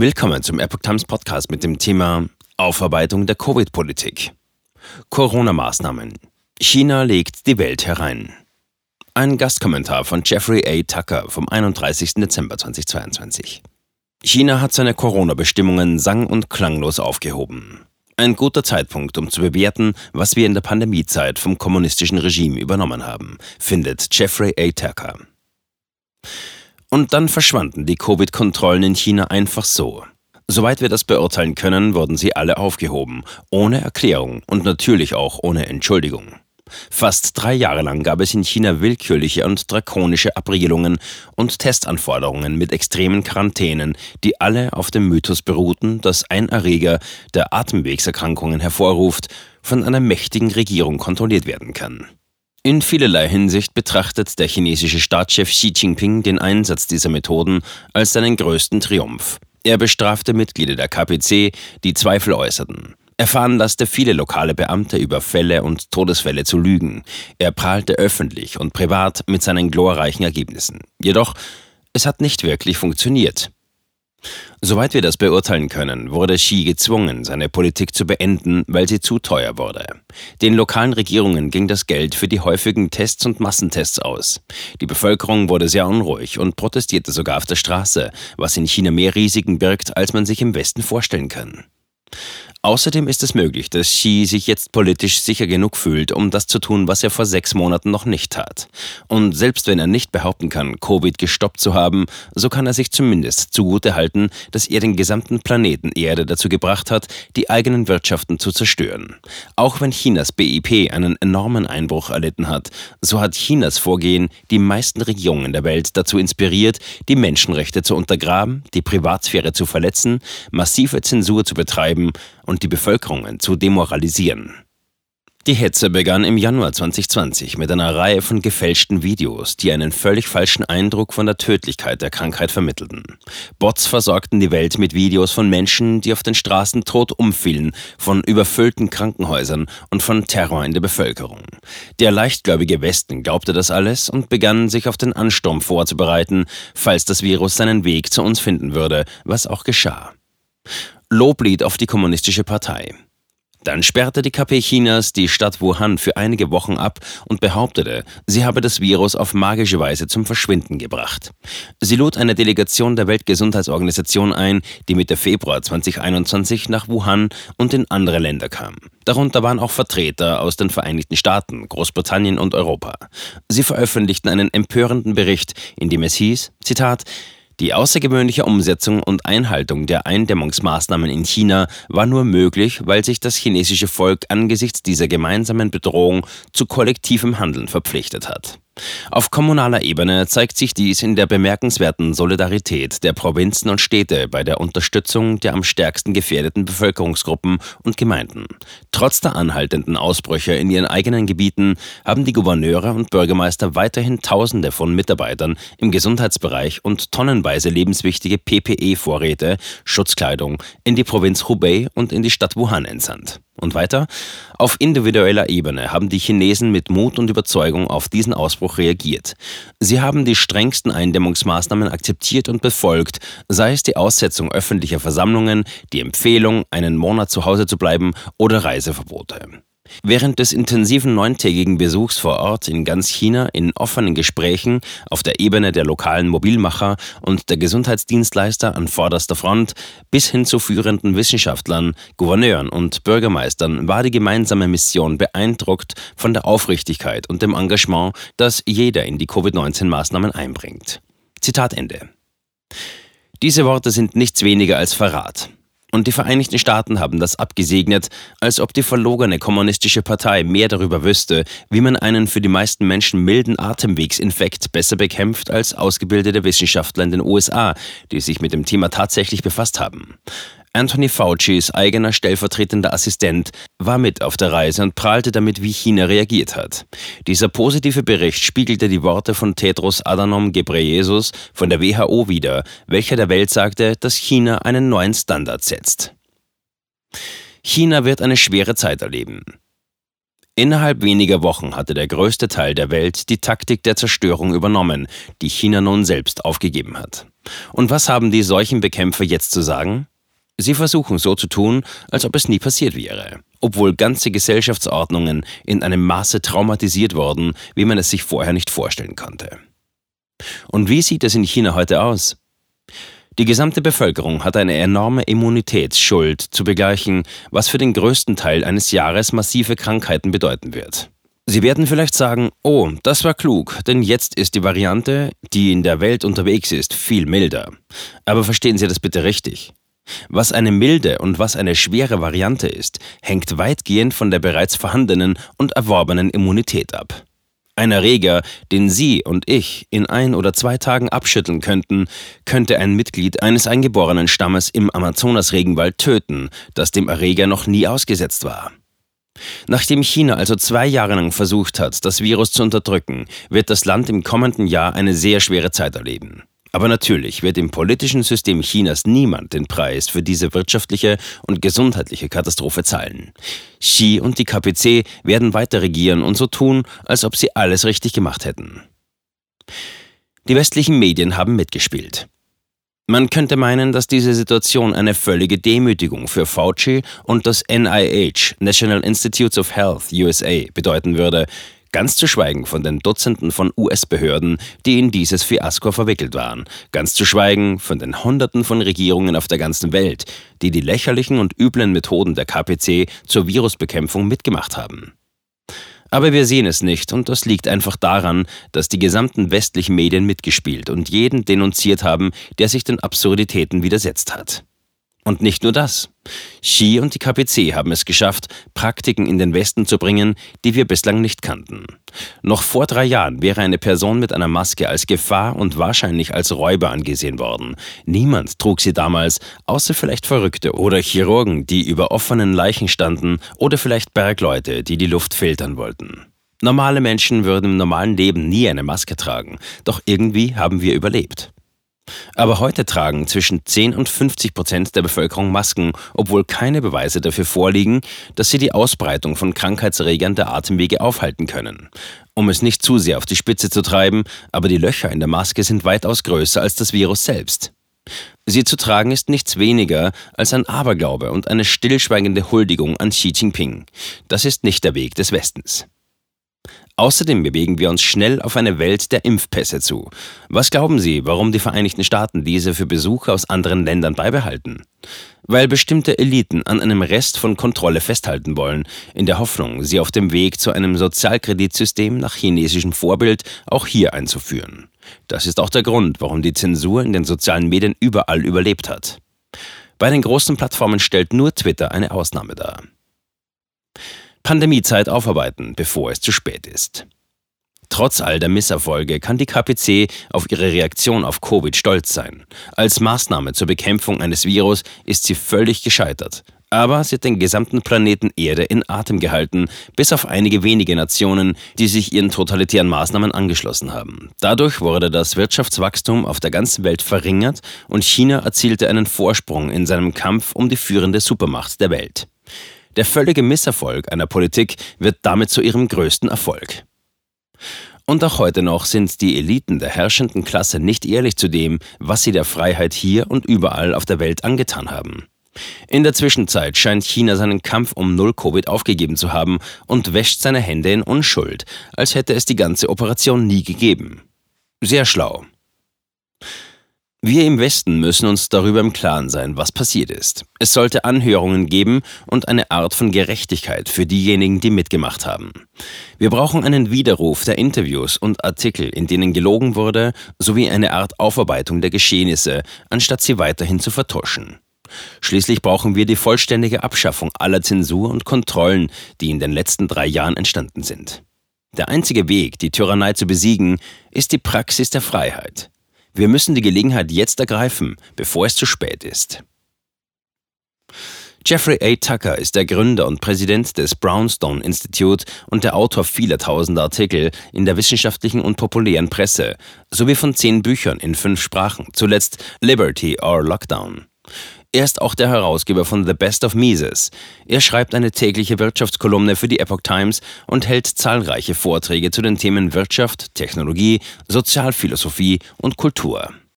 Willkommen zum Epoch Times Podcast mit dem Thema Aufarbeitung der Covid-Politik. Corona-Maßnahmen. China legt die Welt herein. Ein Gastkommentar von Jeffrey A. Tucker vom 31. Dezember 2022. China hat seine Corona-Bestimmungen sang- und klanglos aufgehoben. Ein guter Zeitpunkt, um zu bewerten, was wir in der Pandemiezeit vom kommunistischen Regime übernommen haben, findet Jeffrey A. Tucker. Und dann verschwanden die Covid-Kontrollen in China einfach so. Soweit wir das beurteilen können, wurden sie alle aufgehoben, ohne Erklärung und natürlich auch ohne Entschuldigung. Fast drei Jahre lang gab es in China willkürliche und drakonische Abregelungen und Testanforderungen mit extremen Quarantänen, die alle auf dem Mythos beruhten, dass ein Erreger, der Atemwegserkrankungen hervorruft, von einer mächtigen Regierung kontrolliert werden kann. In vielerlei Hinsicht betrachtet der chinesische Staatschef Xi Jinping den Einsatz dieser Methoden als seinen größten Triumph. Er bestrafte Mitglieder der KPC, die Zweifel äußerten. Er veranlasste viele lokale Beamte über Fälle und Todesfälle zu lügen. Er prahlte öffentlich und privat mit seinen glorreichen Ergebnissen. Jedoch, es hat nicht wirklich funktioniert. Soweit wir das beurteilen können, wurde Xi gezwungen, seine Politik zu beenden, weil sie zu teuer wurde. Den lokalen Regierungen ging das Geld für die häufigen Tests und Massentests aus. Die Bevölkerung wurde sehr unruhig und protestierte sogar auf der Straße, was in China mehr Risiken birgt, als man sich im Westen vorstellen kann. Außerdem ist es möglich, dass Xi sich jetzt politisch sicher genug fühlt, um das zu tun, was er vor sechs Monaten noch nicht tat. Und selbst wenn er nicht behaupten kann, Covid gestoppt zu haben, so kann er sich zumindest zugute halten, dass er den gesamten Planeten Erde dazu gebracht hat, die eigenen Wirtschaften zu zerstören. Auch wenn Chinas BIP einen enormen Einbruch erlitten hat, so hat Chinas Vorgehen die meisten Regierungen der Welt dazu inspiriert, die Menschenrechte zu untergraben, die Privatsphäre zu verletzen, massive Zensur zu betreiben und die Bevölkerungen zu demoralisieren. Die Hetze begann im Januar 2020 mit einer Reihe von gefälschten Videos, die einen völlig falschen Eindruck von der Tödlichkeit der Krankheit vermittelten. Bots versorgten die Welt mit Videos von Menschen, die auf den Straßen tot umfielen, von überfüllten Krankenhäusern und von Terror in der Bevölkerung. Der leichtgläubige Westen glaubte das alles und begann sich auf den Ansturm vorzubereiten, falls das Virus seinen Weg zu uns finden würde, was auch geschah. Loblied auf die Kommunistische Partei. Dann sperrte die KP Chinas die Stadt Wuhan für einige Wochen ab und behauptete, sie habe das Virus auf magische Weise zum Verschwinden gebracht. Sie lud eine Delegation der Weltgesundheitsorganisation ein, die Mitte Februar 2021 nach Wuhan und in andere Länder kam. Darunter waren auch Vertreter aus den Vereinigten Staaten, Großbritannien und Europa. Sie veröffentlichten einen empörenden Bericht, in dem es hieß, Zitat, die außergewöhnliche Umsetzung und Einhaltung der Eindämmungsmaßnahmen in China war nur möglich, weil sich das chinesische Volk angesichts dieser gemeinsamen Bedrohung zu kollektivem Handeln verpflichtet hat. Auf kommunaler Ebene zeigt sich dies in der bemerkenswerten Solidarität der Provinzen und Städte bei der Unterstützung der am stärksten gefährdeten Bevölkerungsgruppen und Gemeinden. Trotz der anhaltenden Ausbrüche in ihren eigenen Gebieten haben die Gouverneure und Bürgermeister weiterhin Tausende von Mitarbeitern im Gesundheitsbereich und tonnenweise lebenswichtige PPE-Vorräte, Schutzkleidung in die Provinz Hubei und in die Stadt Wuhan entsandt. Und weiter, auf individueller Ebene haben die Chinesen mit Mut und Überzeugung auf diesen Ausbruch reagiert. Sie haben die strengsten Eindämmungsmaßnahmen akzeptiert und befolgt, sei es die Aussetzung öffentlicher Versammlungen, die Empfehlung, einen Monat zu Hause zu bleiben oder Reiseverbote. Während des intensiven neuntägigen Besuchs vor Ort in ganz China in offenen Gesprächen auf der Ebene der lokalen Mobilmacher und der Gesundheitsdienstleister an vorderster Front bis hin zu führenden Wissenschaftlern, Gouverneuren und Bürgermeistern war die gemeinsame Mission beeindruckt von der Aufrichtigkeit und dem Engagement, das jeder in die Covid-19-Maßnahmen einbringt. Zitat Ende. Diese Worte sind nichts weniger als Verrat. Und die Vereinigten Staaten haben das abgesegnet, als ob die verlogene kommunistische Partei mehr darüber wüsste, wie man einen für die meisten Menschen milden Atemwegsinfekt besser bekämpft als ausgebildete Wissenschaftler in den USA, die sich mit dem Thema tatsächlich befasst haben. Anthony Faucis eigener stellvertretender Assistent war mit auf der Reise und prahlte damit, wie China reagiert hat. Dieser positive Bericht spiegelte die Worte von Tedros Adhanom Ghebreyesus von der WHO wider, welcher der Welt sagte, dass China einen neuen Standard setzt. China wird eine schwere Zeit erleben. Innerhalb weniger Wochen hatte der größte Teil der Welt die Taktik der Zerstörung übernommen, die China nun selbst aufgegeben hat. Und was haben die Seuchenbekämpfer jetzt zu sagen? Sie versuchen so zu tun, als ob es nie passiert wäre, obwohl ganze Gesellschaftsordnungen in einem Maße traumatisiert wurden, wie man es sich vorher nicht vorstellen konnte. Und wie sieht es in China heute aus? Die gesamte Bevölkerung hat eine enorme Immunitätsschuld zu begleichen, was für den größten Teil eines Jahres massive Krankheiten bedeuten wird. Sie werden vielleicht sagen, oh, das war klug, denn jetzt ist die Variante, die in der Welt unterwegs ist, viel milder. Aber verstehen Sie das bitte richtig. Was eine milde und was eine schwere Variante ist, hängt weitgehend von der bereits vorhandenen und erworbenen Immunität ab. Ein Erreger, den Sie und ich in ein oder zwei Tagen abschütteln könnten, könnte ein Mitglied eines eingeborenen Stammes im Amazonas-Regenwald töten, das dem Erreger noch nie ausgesetzt war. Nachdem China also zwei Jahre lang versucht hat, das Virus zu unterdrücken, wird das Land im kommenden Jahr eine sehr schwere Zeit erleben. Aber natürlich wird im politischen System Chinas niemand den Preis für diese wirtschaftliche und gesundheitliche Katastrophe zahlen. Xi und die KPC werden weiter regieren und so tun, als ob sie alles richtig gemacht hätten. Die westlichen Medien haben mitgespielt. Man könnte meinen, dass diese Situation eine völlige Demütigung für Fauci und das NIH, National Institutes of Health USA, bedeuten würde, Ganz zu schweigen von den Dutzenden von US-Behörden, die in dieses Fiasko verwickelt waren. Ganz zu schweigen von den Hunderten von Regierungen auf der ganzen Welt, die die lächerlichen und üblen Methoden der KPC zur Virusbekämpfung mitgemacht haben. Aber wir sehen es nicht und das liegt einfach daran, dass die gesamten westlichen Medien mitgespielt und jeden denunziert haben, der sich den Absurditäten widersetzt hat. Und nicht nur das. Xi und die KPC haben es geschafft, Praktiken in den Westen zu bringen, die wir bislang nicht kannten. Noch vor drei Jahren wäre eine Person mit einer Maske als Gefahr und wahrscheinlich als Räuber angesehen worden. Niemand trug sie damals, außer vielleicht Verrückte oder Chirurgen, die über offenen Leichen standen oder vielleicht Bergleute, die die Luft filtern wollten. Normale Menschen würden im normalen Leben nie eine Maske tragen, doch irgendwie haben wir überlebt. Aber heute tragen zwischen 10 und 50 Prozent der Bevölkerung Masken, obwohl keine Beweise dafür vorliegen, dass sie die Ausbreitung von Krankheitserregern der Atemwege aufhalten können. Um es nicht zu sehr auf die Spitze zu treiben, aber die Löcher in der Maske sind weitaus größer als das Virus selbst. Sie zu tragen ist nichts weniger als ein Aberglaube und eine stillschweigende Huldigung an Xi Jinping. Das ist nicht der Weg des Westens. Außerdem bewegen wir uns schnell auf eine Welt der Impfpässe zu. Was glauben Sie, warum die Vereinigten Staaten diese für Besucher aus anderen Ländern beibehalten? Weil bestimmte Eliten an einem Rest von Kontrolle festhalten wollen, in der Hoffnung, sie auf dem Weg zu einem Sozialkreditsystem nach chinesischem Vorbild auch hier einzuführen. Das ist auch der Grund, warum die Zensur in den sozialen Medien überall überlebt hat. Bei den großen Plattformen stellt nur Twitter eine Ausnahme dar. Pandemiezeit aufarbeiten, bevor es zu spät ist. Trotz all der Misserfolge kann die KPC auf ihre Reaktion auf Covid stolz sein. Als Maßnahme zur Bekämpfung eines Virus ist sie völlig gescheitert. Aber sie hat den gesamten Planeten Erde in Atem gehalten, bis auf einige wenige Nationen, die sich ihren totalitären Maßnahmen angeschlossen haben. Dadurch wurde das Wirtschaftswachstum auf der ganzen Welt verringert und China erzielte einen Vorsprung in seinem Kampf um die führende Supermacht der Welt. Der völlige Misserfolg einer Politik wird damit zu ihrem größten Erfolg. Und auch heute noch sind die Eliten der herrschenden Klasse nicht ehrlich zu dem, was sie der Freiheit hier und überall auf der Welt angetan haben. In der Zwischenzeit scheint China seinen Kampf um Null-Covid aufgegeben zu haben und wäscht seine Hände in Unschuld, als hätte es die ganze Operation nie gegeben. Sehr schlau. Wir im Westen müssen uns darüber im Klaren sein, was passiert ist. Es sollte Anhörungen geben und eine Art von Gerechtigkeit für diejenigen, die mitgemacht haben. Wir brauchen einen Widerruf der Interviews und Artikel, in denen gelogen wurde, sowie eine Art Aufarbeitung der Geschehnisse, anstatt sie weiterhin zu vertuschen. Schließlich brauchen wir die vollständige Abschaffung aller Zensur und Kontrollen, die in den letzten drei Jahren entstanden sind. Der einzige Weg, die Tyrannei zu besiegen, ist die Praxis der Freiheit. Wir müssen die Gelegenheit jetzt ergreifen, bevor es zu spät ist. Jeffrey A. Tucker ist der Gründer und Präsident des Brownstone Institute und der Autor vieler tausender Artikel in der wissenschaftlichen und populären Presse sowie von zehn Büchern in fünf Sprachen, zuletzt Liberty or Lockdown. Er ist auch der Herausgeber von The Best of Mises. Er schreibt eine tägliche Wirtschaftskolumne für die Epoch Times und hält zahlreiche Vorträge zu den Themen Wirtschaft, Technologie, Sozialphilosophie und Kultur.